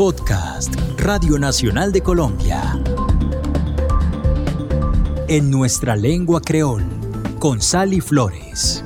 Podcast Radio Nacional de Colombia. En nuestra lengua creol, con Sally Flores.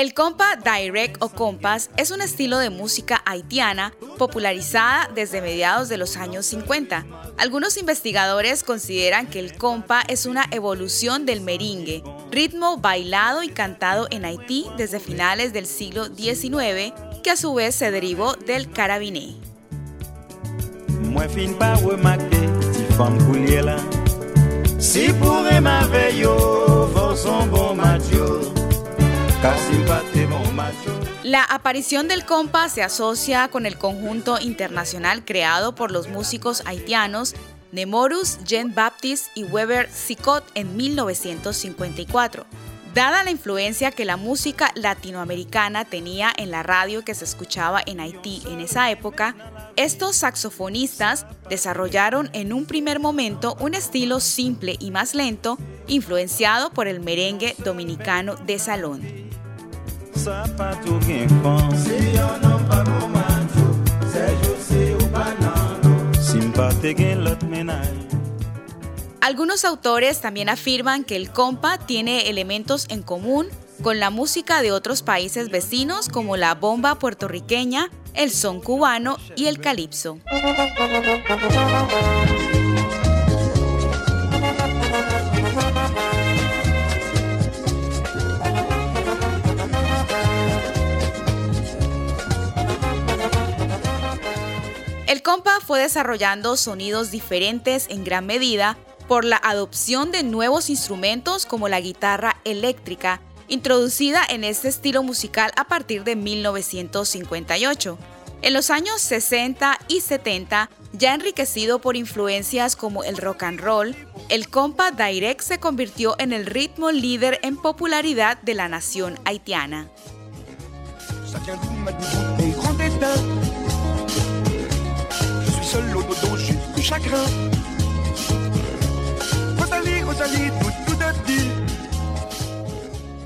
El compa direct o compas es un estilo de música haitiana popularizada desde mediados de los años 50. Algunos investigadores consideran que el compa es una evolución del merengue, ritmo bailado y cantado en Haití desde finales del siglo XIX, que a su vez se derivó del carabiné. La aparición del compa se asocia con el conjunto internacional creado por los músicos haitianos Nemorus, Jean Baptiste y Weber Sicot en 1954. Dada la influencia que la música latinoamericana tenía en la radio que se escuchaba en Haití en esa época, estos saxofonistas desarrollaron en un primer momento un estilo simple y más lento, influenciado por el merengue dominicano de salón. Algunos autores también afirman que el compa tiene elementos en común con la música de otros países vecinos como la bomba puertorriqueña, el son cubano y el calipso. El compa fue desarrollando sonidos diferentes en gran medida por la adopción de nuevos instrumentos como la guitarra eléctrica, introducida en este estilo musical a partir de 1958. En los años 60 y 70, ya enriquecido por influencias como el rock and roll, el compa direct se convirtió en el ritmo líder en popularidad de la nación haitiana. Seul du chagrin. Rosalie, Rosalie, tout, tout a dit.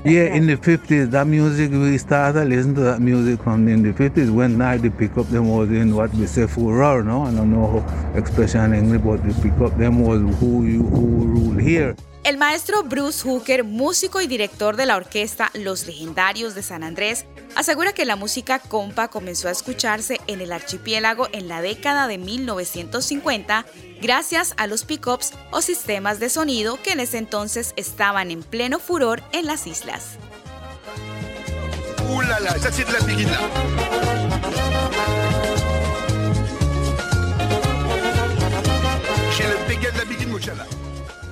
Yeah, in the 50s, that music, we started listening to that music from in the 50s when I the pickup them was in what we say furor, no? I don't know how expression in English, but the pickup them was who you who rule here. El maestro Bruce Hooker, músico y director de la orquesta Los Legendarios de San Andrés, asegura que la música compa comenzó a escucharse en el archipiélago en la década de 1950 gracias a los pickups o sistemas de sonido que en ese entonces estaban en pleno furor en las islas.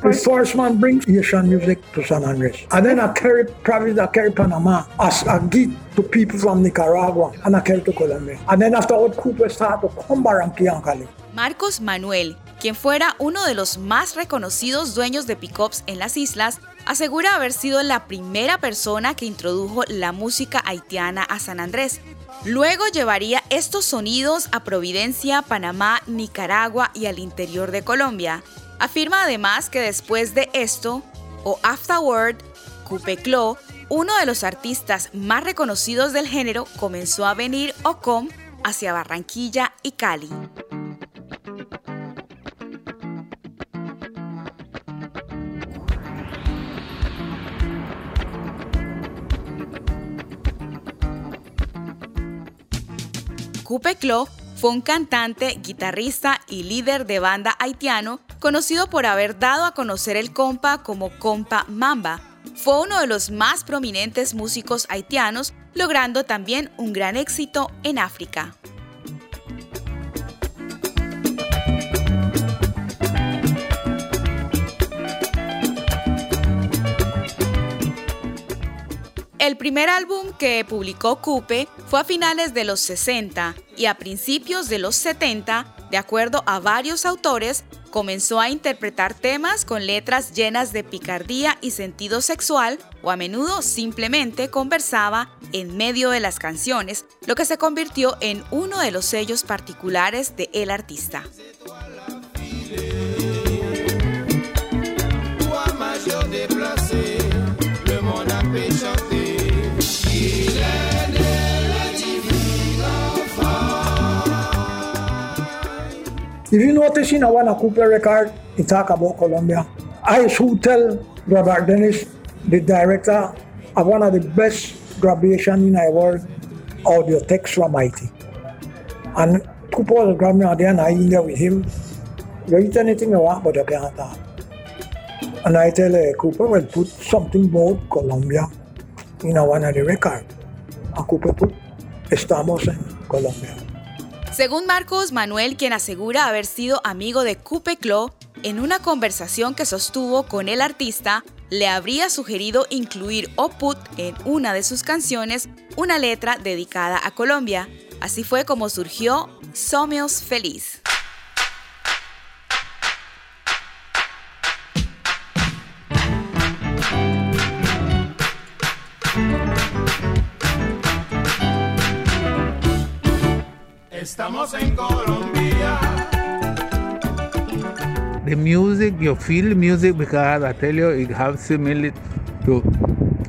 The first brings Asian music to San Andres. And then I carry Travis, I carry Panama as a gift to people from Nicaragua and I carry to Colombia. And then after Old Cooper started to come Barranquilla and. Marcos Manuel, quien fuera uno de los más reconocidos dueños de pickups en las islas, asegura haber sido la primera persona que introdujo la música haitiana a San Andrés. Luego llevaría estos sonidos a Providencia, Panamá, Nicaragua y al interior de Colombia. Afirma además que después de esto, o afterward, Cupeclo, uno de los artistas más reconocidos del género, comenzó a venir o com hacia Barranquilla y Cali. Cupeclo fue un cantante, guitarrista y líder de banda haitiano conocido por haber dado a conocer el compa como compa Mamba. Fue uno de los más prominentes músicos haitianos, logrando también un gran éxito en África. El primer álbum que publicó Coupe fue a finales de los 60 y a principios de los 70, de acuerdo a varios autores, comenzó a interpretar temas con letras llenas de picardía y sentido sexual o a menudo simplemente conversaba en medio de las canciones, lo que se convirtió en uno de los sellos particulares de el artista. If you notice in our Cooper record, it talk about Colombia. I should tell Robert Dennis, the director of one of the best graduation in the world, audio text from Haiti. And Cooper was grabbing out there and I in there with him. You eat anything you want, but you can't talk. And I tell uh, Cooper, well, put something about Colombia in one of the record. And Cooper put, estamos en Colombia. Según Marcos Manuel, quien asegura haber sido amigo de Coupe Clo, en una conversación que sostuvo con el artista, le habría sugerido incluir o put en una de sus canciones una letra dedicada a Colombia. Así fue como surgió Somos Feliz. Estamos en Colombia. The music, you feel music because I tell you, it has similar to,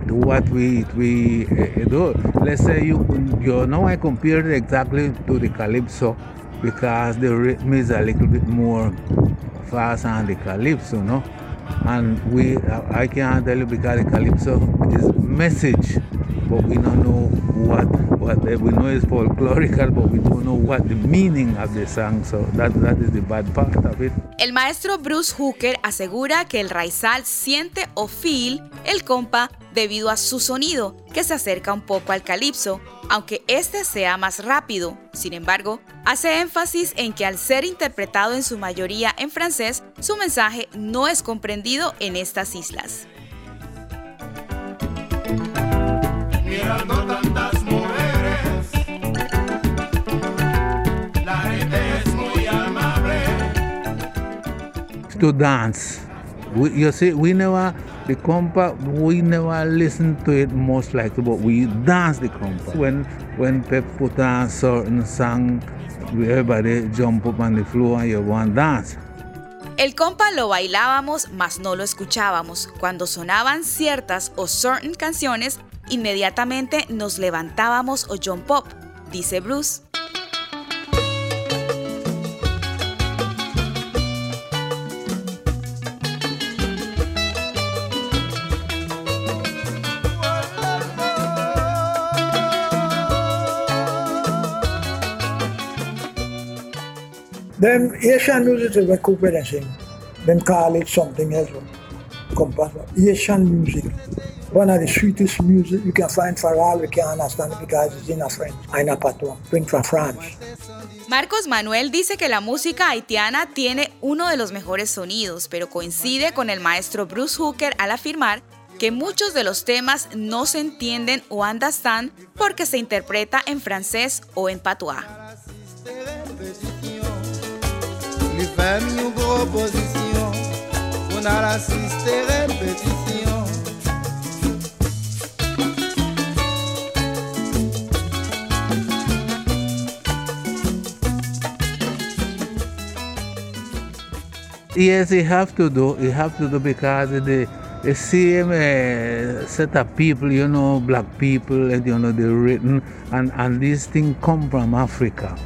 to what we we uh, do. Let's say you you know I compared exactly to the calypso because the rhythm is a little bit more fast than the calypso, no? And we I can't tell you because the calypso is message, but we don't know what what we know folklorical, but we don't know what the meaning of the song. So that, that is the bad part of it. El maestro Bruce Hooker asegura que el raizal siente o feel el compa debido a su sonido, que se acerca un poco al calipso, aunque este sea más rápido. Sin embargo, hace énfasis en que al ser interpretado en su mayoría en francés, su mensaje no es comprendido en estas islas. To dance. We, you see, we never, the compa, we never listen to it most likely, but we dance the compa. When, when Pep put on certain song, everybody jump up on the floor and you want dance. El compa lo bailábamos, mas no lo escuchábamos. Cuando sonaban ciertas o certain canciones, inmediatamente nos levantábamos o jump up, dice Bruce. Asian music is Cooper and sing. Them call it something else. Compass. Asian music. One of the sweetest music you can find for all we can understand because it's in a French, in a patois, bring from France. Marcos Manuel dice que la música haitiana tiene uno de los mejores sonidos, pero coincide con el maestro Bruce Hooker al afirmar que muchos de los temas no se entienden o understand porque se interpreta en francés o en patois. Yes, you have to do. You have to do because the the same uh, set of people, you know, black people, and you know, they're written, and and these things come from Africa.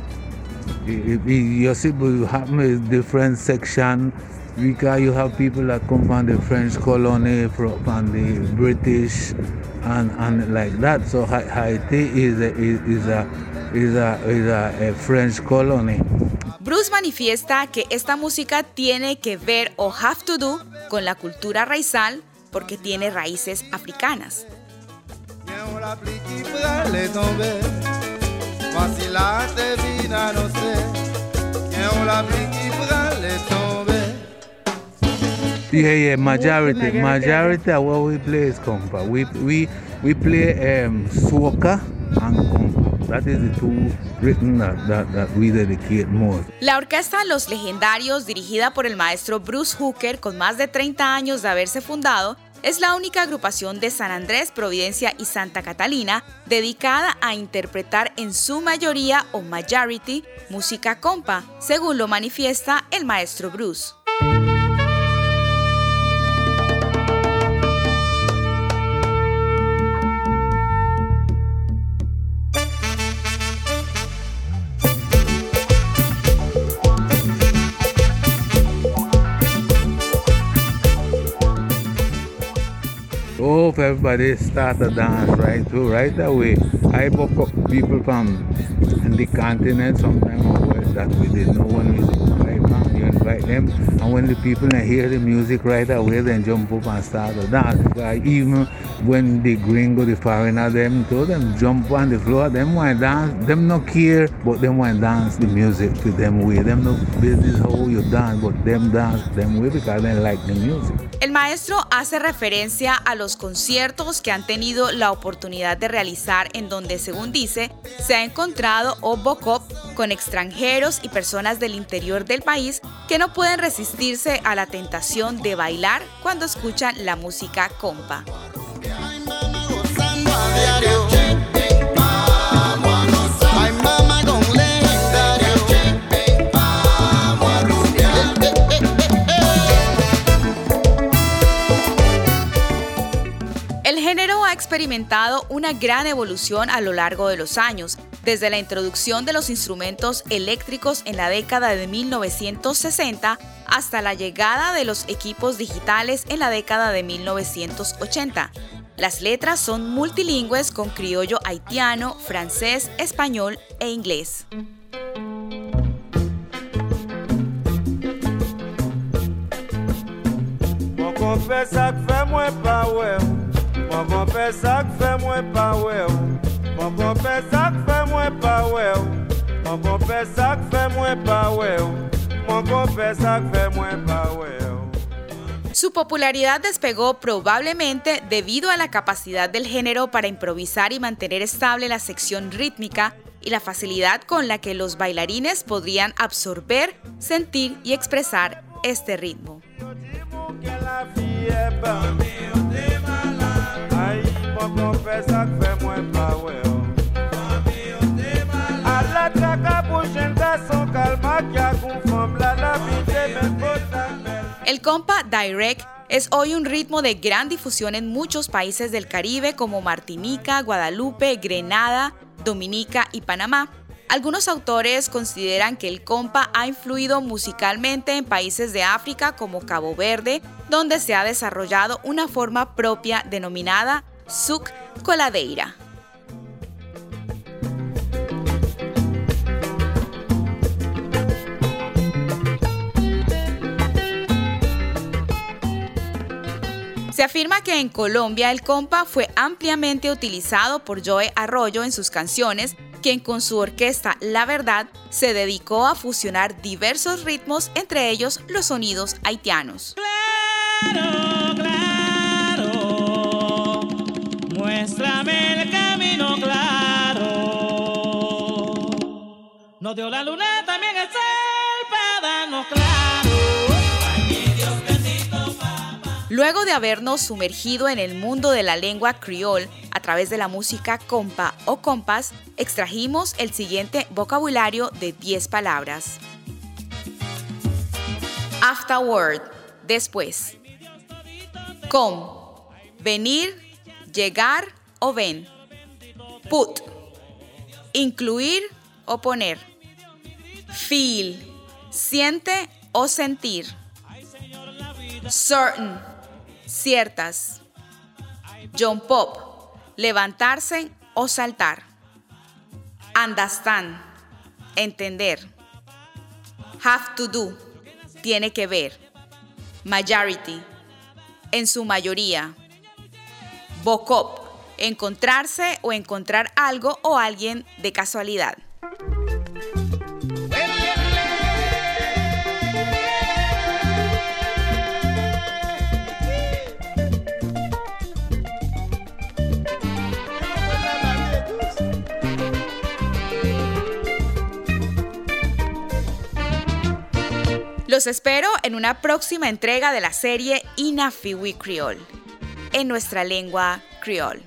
you see you have a different section because you have people that come from the French colony, from the British, and, and like that. So Haiti is a, is a, is a, is a, a French colony. Bruce manifiesta que esta música tiene que ver o have to do con la cultura raizal porque tiene raíces africanas. Yeah, yeah, majority, majority of what we play is compa. We we we play um, soca and compa. That is the two written that, that, that we dedicate more. La orquesta Los Legendarios, dirigida por el maestro Bruce Hooker, con más de 30 años de haberse fundado, es la única agrupación de San Andrés, Providencia y Santa Catalina dedicada a interpretar en su mayoría o majority música compa, según lo manifiesta el maestro Bruce. Everybody start to dance right too, right away. I book up people from the continent sometimes that we didn't know when we invite them, you invite them. And when the people hear the music right away, then jump up and start to dance. even when the gringo, the foreigner, them too, them jump on the floor, them want dance, them no care, but them want dance the music to them way. Them no business how you dance, but them dance them way because they like the music. El maestro hace referencia a los conciertos que han tenido la oportunidad de realizar en donde, según dice, se ha encontrado Obocop con extranjeros y personas del interior del país que no pueden resistirse a la tentación de bailar cuando escuchan la música compa. Experimentado una gran evolución a lo largo de los años, desde la introducción de los instrumentos eléctricos en la década de 1960 hasta la llegada de los equipos digitales en la década de 1980. Las letras son multilingües con criollo haitiano, francés, español e inglés. Su popularidad despegó probablemente debido a la capacidad del género para improvisar y mantener estable la sección rítmica y la facilidad con la que los bailarines podrían absorber, sentir y expresar este ritmo. El compa direct es hoy un ritmo de gran difusión en muchos países del Caribe como Martinica, Guadalupe, Grenada, Dominica y Panamá. Algunos autores consideran que el compa ha influido musicalmente en países de África como Cabo Verde, donde se ha desarrollado una forma propia denominada Suk Coladeira. Se afirma que en Colombia el compa fue ampliamente utilizado por Joe Arroyo en sus canciones, quien con su orquesta La Verdad se dedicó a fusionar diversos ritmos, entre ellos los sonidos haitianos. Luego de habernos sumergido en el mundo de la lengua creole a través de la música compa o compas, extrajimos el siguiente vocabulario de 10 palabras. Afterward, después. Com, venir, llegar o ven. Put, incluir o poner. Feel, siente o sentir. Certain, ciertas. John Pop, levantarse o saltar. Understand, entender. Have to do, tiene que ver. Majority, en su mayoría. Bocop, encontrarse o encontrar algo o alguien de casualidad. Los espero en una próxima entrega de la serie Inafiwi Creole, en nuestra lengua creole.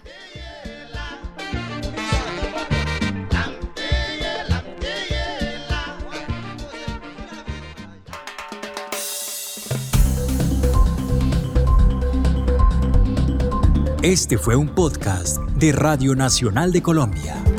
Este fue un podcast de Radio Nacional de Colombia.